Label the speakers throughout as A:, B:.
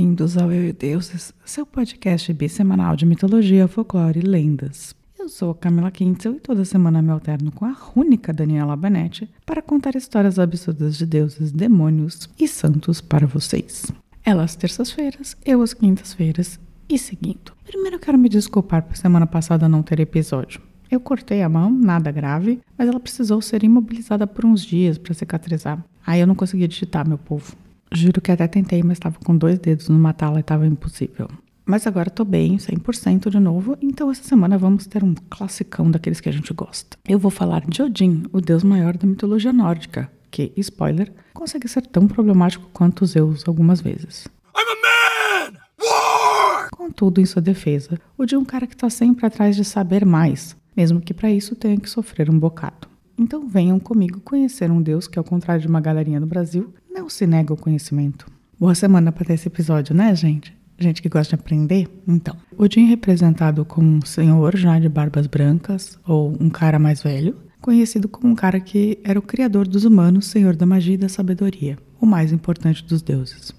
A: Bem-vindos ao Eu e Deuses, seu podcast bissemanal de mitologia, folclore e lendas. Eu sou Camila Quintzel e toda semana me alterno com a única Daniela Benetti para contar histórias absurdas de deuses, demônios e santos para vocês. Ela às terças-feiras, eu às quintas-feiras e seguindo. Primeiro eu quero me desculpar por semana passada não ter episódio. Eu cortei a mão, nada grave, mas ela precisou ser imobilizada por uns dias para cicatrizar. Aí eu não consegui digitar, meu povo. Juro que até tentei, mas estava com dois dedos numa tala e estava impossível. Mas agora estou bem, 100% de novo, então essa semana vamos ter um classicão daqueles que a gente gosta. Eu vou falar de Odin, o deus maior da mitologia nórdica, que, spoiler, consegue ser tão problemático quanto Zeus algumas vezes. I'm a man! War! Contudo, em sua defesa, Odin é um cara que está sempre atrás de saber mais, mesmo que para isso tenha que sofrer um bocado. Então venham comigo conhecer um Deus que, ao contrário de uma galerinha do Brasil, não se nega o conhecimento. Boa semana para esse episódio, né, gente? Gente que gosta de aprender? Então, Odin é representado como um senhor já de barbas brancas, ou um cara mais velho, conhecido como um cara que era o criador dos humanos, senhor da magia e da sabedoria, o mais importante dos deuses.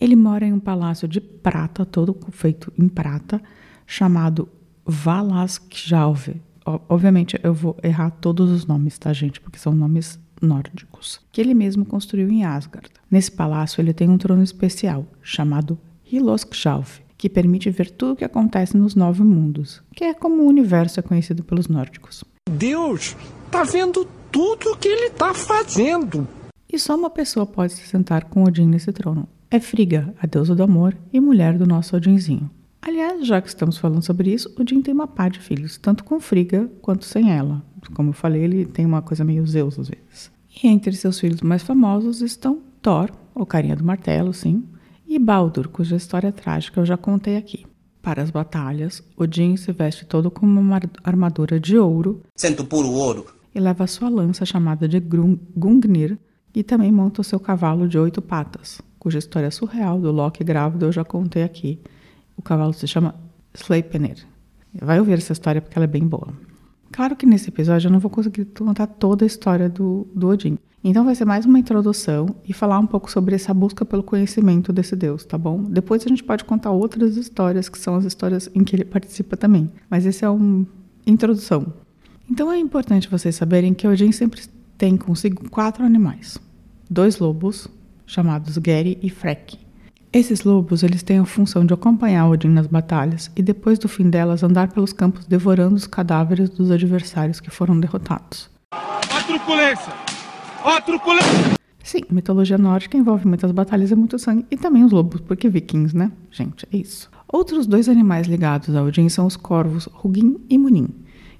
A: Ele mora em um palácio de prata, todo feito em prata, chamado Valaskjalve, Obviamente eu vou errar todos os nomes, tá, gente? Porque são nomes nórdicos. Que ele mesmo construiu em Asgard. Nesse palácio ele tem um trono especial, chamado Hiloskjalf, que permite ver tudo o que acontece nos nove mundos, que é como o universo é conhecido pelos nórdicos.
B: Deus tá vendo tudo o que ele tá fazendo.
A: E só uma pessoa pode se sentar com Odin nesse trono. É Frigga, a deusa do amor e mulher do nosso Odinzinho. Aliás, já que estamos falando sobre isso, o Jim tem uma pá de filhos, tanto com Frigga quanto sem ela. Como eu falei, ele tem uma coisa meio Zeus às vezes. E entre seus filhos mais famosos estão Thor, o carinha do martelo, sim, e Baldur, cuja história trágica eu já contei aqui. Para as batalhas, Odin se veste todo com uma armadura de ouro.
C: Sento puro ouro.
A: E leva sua lança chamada de Gungnir, e também monta o seu cavalo de oito patas, cuja história surreal do Loki grávido eu já contei aqui o cavalo se chama Sleipnir. Vai ouvir essa história porque ela é bem boa. Claro que nesse episódio eu não vou conseguir contar toda a história do, do Odin. Então vai ser mais uma introdução e falar um pouco sobre essa busca pelo conhecimento desse deus, tá bom? Depois a gente pode contar outras histórias, que são as histórias em que ele participa também. Mas esse é uma introdução. Então é importante vocês saberem que Odin sempre tem consigo quatro animais. Dois lobos, chamados Geri e Freki. Esses lobos eles têm a função de acompanhar Odin nas batalhas e depois do fim delas andar pelos campos devorando os cadáveres dos adversários que foram derrotados. A truculência! A truculência! Sim, mitologia nórdica envolve muitas batalhas e muito sangue e também os lobos, porque vikings, né? Gente, é isso. Outros dois animais ligados a Odin são os corvos Hugin e Munin,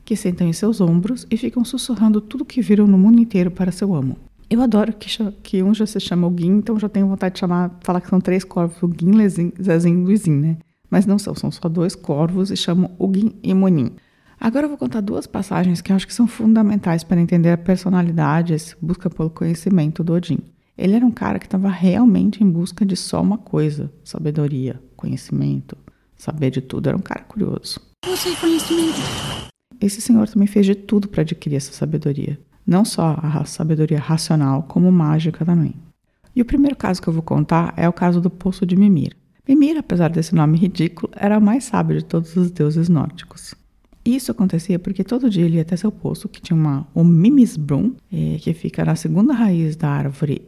A: que sentam em seus ombros e ficam sussurrando tudo que viram no mundo inteiro para seu amo. Eu adoro que, que um já se chama o Guim, então já tenho vontade de chamar, falar que são três corvos, o Guim, Lezinho, Zezinho e Luizinho, né? Mas não são, são só dois corvos e chamam o Guim e Monim. Agora eu vou contar duas passagens que eu acho que são fundamentais para entender a personalidade, essa busca pelo conhecimento do Odin. Ele era um cara que estava realmente em busca de só uma coisa: sabedoria, conhecimento, saber de tudo. Era um cara curioso. Você conhecimento. Esse senhor também fez de tudo para adquirir essa sabedoria não só a sabedoria racional, como mágica também. E o primeiro caso que eu vou contar é o caso do Poço de Mimir. Mimir, apesar desse nome ridículo, era o mais sábio de todos os deuses nórdicos. Isso acontecia porque todo dia ele ia até seu poço, que tinha uma, o Mimisbrum, eh, que fica na segunda raiz da árvore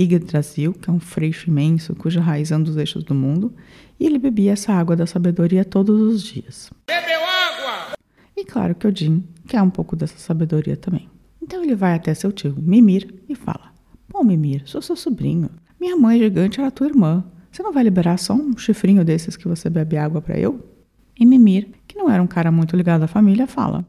A: Yggdrasil, que é um freixo imenso cuja raiz anda os eixos do mundo, e ele bebia essa água da sabedoria todos os dias. Bebeu água! E claro que Odin quer um pouco dessa sabedoria também. Então ele vai até seu tio, Mimir, e fala: Bom, Mimir, sou seu sobrinho. Minha mãe gigante era tua irmã. Você não vai liberar só um chifrinho desses que você bebe água para eu? E Mimir, que não era um cara muito ligado à família, fala: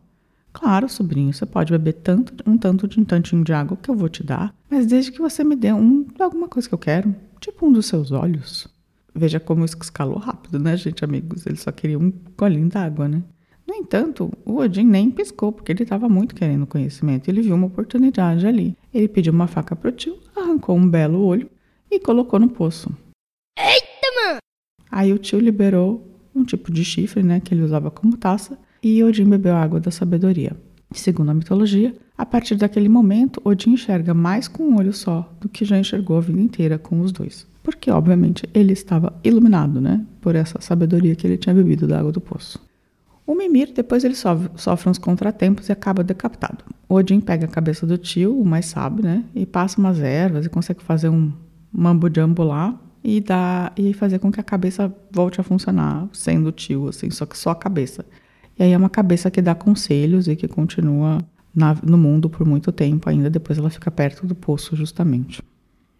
A: Claro, sobrinho, você pode beber tanto, um tanto de um tantinho de água que eu vou te dar, mas desde que você me dê um, alguma coisa que eu quero, tipo um dos seus olhos. Veja como isso escalou rápido, né, gente, amigos? Ele só queria um golinho d'água, né? No entanto, o Odin nem piscou, porque ele estava muito querendo conhecimento. Ele viu uma oportunidade ali. Ele pediu uma faca para o tio, arrancou um belo olho e colocou no poço. Eita, mano! Aí o tio liberou um tipo de chifre, né, que ele usava como taça, e Odin bebeu a água da sabedoria. Segundo a mitologia, a partir daquele momento, Odin enxerga mais com um olho só do que já enxergou a vida inteira com os dois. porque obviamente ele estava iluminado, né, por essa sabedoria que ele tinha bebido da água do poço. O Mimir, depois ele sofre, sofre uns contratempos e acaba decapitado. Odin pega a cabeça do tio, o mais sábio, né, e passa umas ervas e consegue fazer um mambo-jambo lá e dá e fazer com que a cabeça volte a funcionar sendo o tio, assim, só que só a cabeça. E aí é uma cabeça que dá conselhos e que continua na, no mundo por muito tempo ainda, depois ela fica perto do poço, justamente.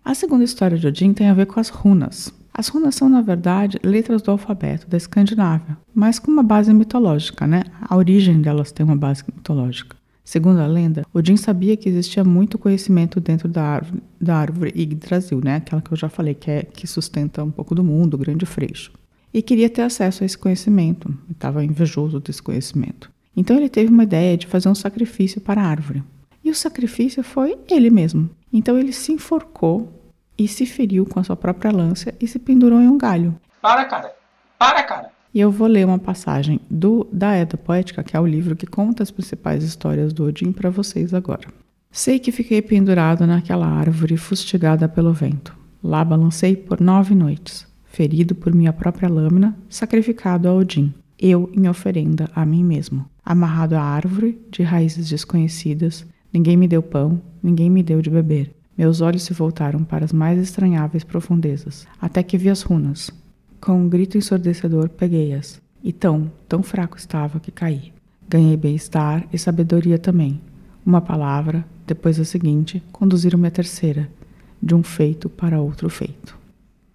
A: A segunda história de Odin tem a ver com as runas. As runas são, na verdade, letras do alfabeto da Escandinávia, mas com uma base mitológica, né? A origem delas tem uma base mitológica. Segundo a lenda, Odin sabia que existia muito conhecimento dentro da árvore, da árvore Yggdrasil, né? Aquela que eu já falei que é que sustenta um pouco do mundo, o grande freixo. E queria ter acesso a esse conhecimento. Estava invejoso desse conhecimento. Então ele teve uma ideia de fazer um sacrifício para a árvore. E o sacrifício foi ele mesmo. Então ele se enforcou e se feriu com a sua própria lança e se pendurou em um galho.
B: Para, cara! Para, cara!
A: E eu vou ler uma passagem do da Edda Poética, que é o livro que conta as principais histórias do Odin para vocês agora. Sei que fiquei pendurado naquela árvore fustigada pelo vento. Lá balancei por nove noites, ferido por minha própria lâmina, sacrificado a Odin eu em oferenda a mim mesmo. Amarrado à árvore, de raízes desconhecidas, ninguém me deu pão, ninguém me deu de beber. Meus olhos se voltaram para as mais estranháveis profundezas, até que vi as runas. Com um grito ensurdecedor, peguei-as. E tão, tão fraco estava que caí. Ganhei bem-estar e sabedoria também. Uma palavra, depois a seguinte, conduziram-me a terceira, de um feito para outro feito.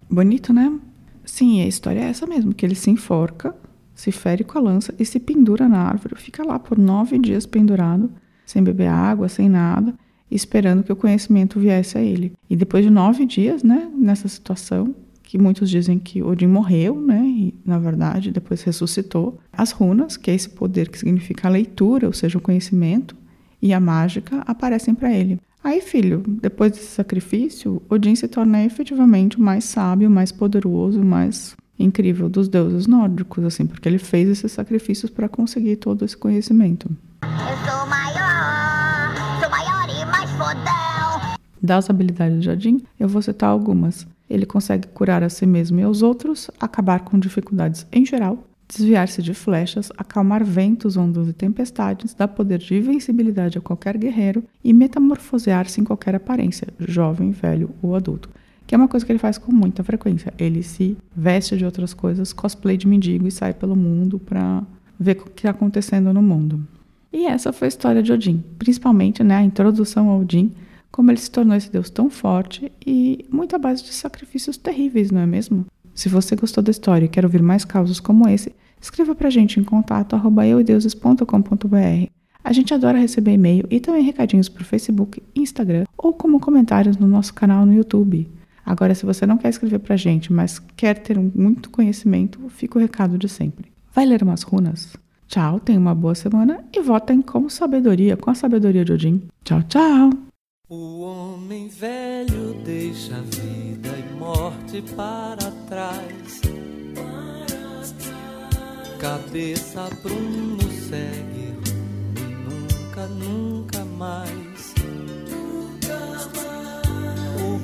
A: Bonito, né? Sim, a história é essa mesmo, que ele se enforca se fere com a lança e se pendura na árvore. Fica lá por nove dias pendurado, sem beber água, sem nada, esperando que o conhecimento viesse a ele. E depois de nove dias, né, nessa situação, que muitos dizem que Odin morreu, né, e na verdade depois ressuscitou, as runas, que é esse poder que significa a leitura, ou seja, o conhecimento, e a mágica aparecem para ele. Aí, filho, depois desse sacrifício, Odin se torna efetivamente o mais sábio, mais poderoso, mais incrível dos deuses nórdicos, assim, porque ele fez esses sacrifícios para conseguir todo esse conhecimento. Eu Das habilidades de Odin, eu vou citar algumas. Ele consegue curar a si mesmo e aos outros, acabar com dificuldades em geral, desviar-se de flechas, acalmar ventos, ondas e tempestades, dar poder de invencibilidade a qualquer guerreiro e metamorfosear-se em qualquer aparência, jovem, velho ou adulto que é uma coisa que ele faz com muita frequência. Ele se veste de outras coisas, cosplay de mendigo e sai pelo mundo para ver o que está acontecendo no mundo. E essa foi a história de Odin, principalmente né, a introdução ao Odin, como ele se tornou esse deus tão forte e muito à base de sacrifícios terríveis, não é mesmo? Se você gostou da história e quer ouvir mais casos como esse, escreva pra gente em contato eudeuses.com.br. A gente adora receber e-mail e também recadinhos por Facebook, Instagram ou como comentários no nosso canal no YouTube. Agora, se você não quer escrever para a gente, mas quer ter muito conhecimento, fica o recado de sempre. Vai ler umas runas? Tchau, tenha uma boa semana e votem com sabedoria, com a sabedoria de Odin. Tchau, tchau!
C: O homem velho deixa vida e morte para trás. Cabeça Bruno segue nunca, nunca mais.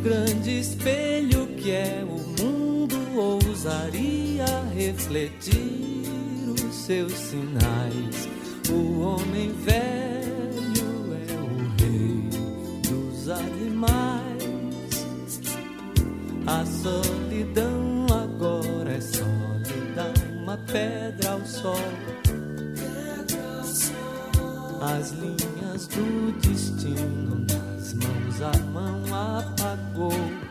C: grande espelho que é o mundo ousaria refletir os seus sinais. O homem velho solidão agora é só lhe dar uma pedra ao sol. As linhas do destino nas mãos a mão apagou.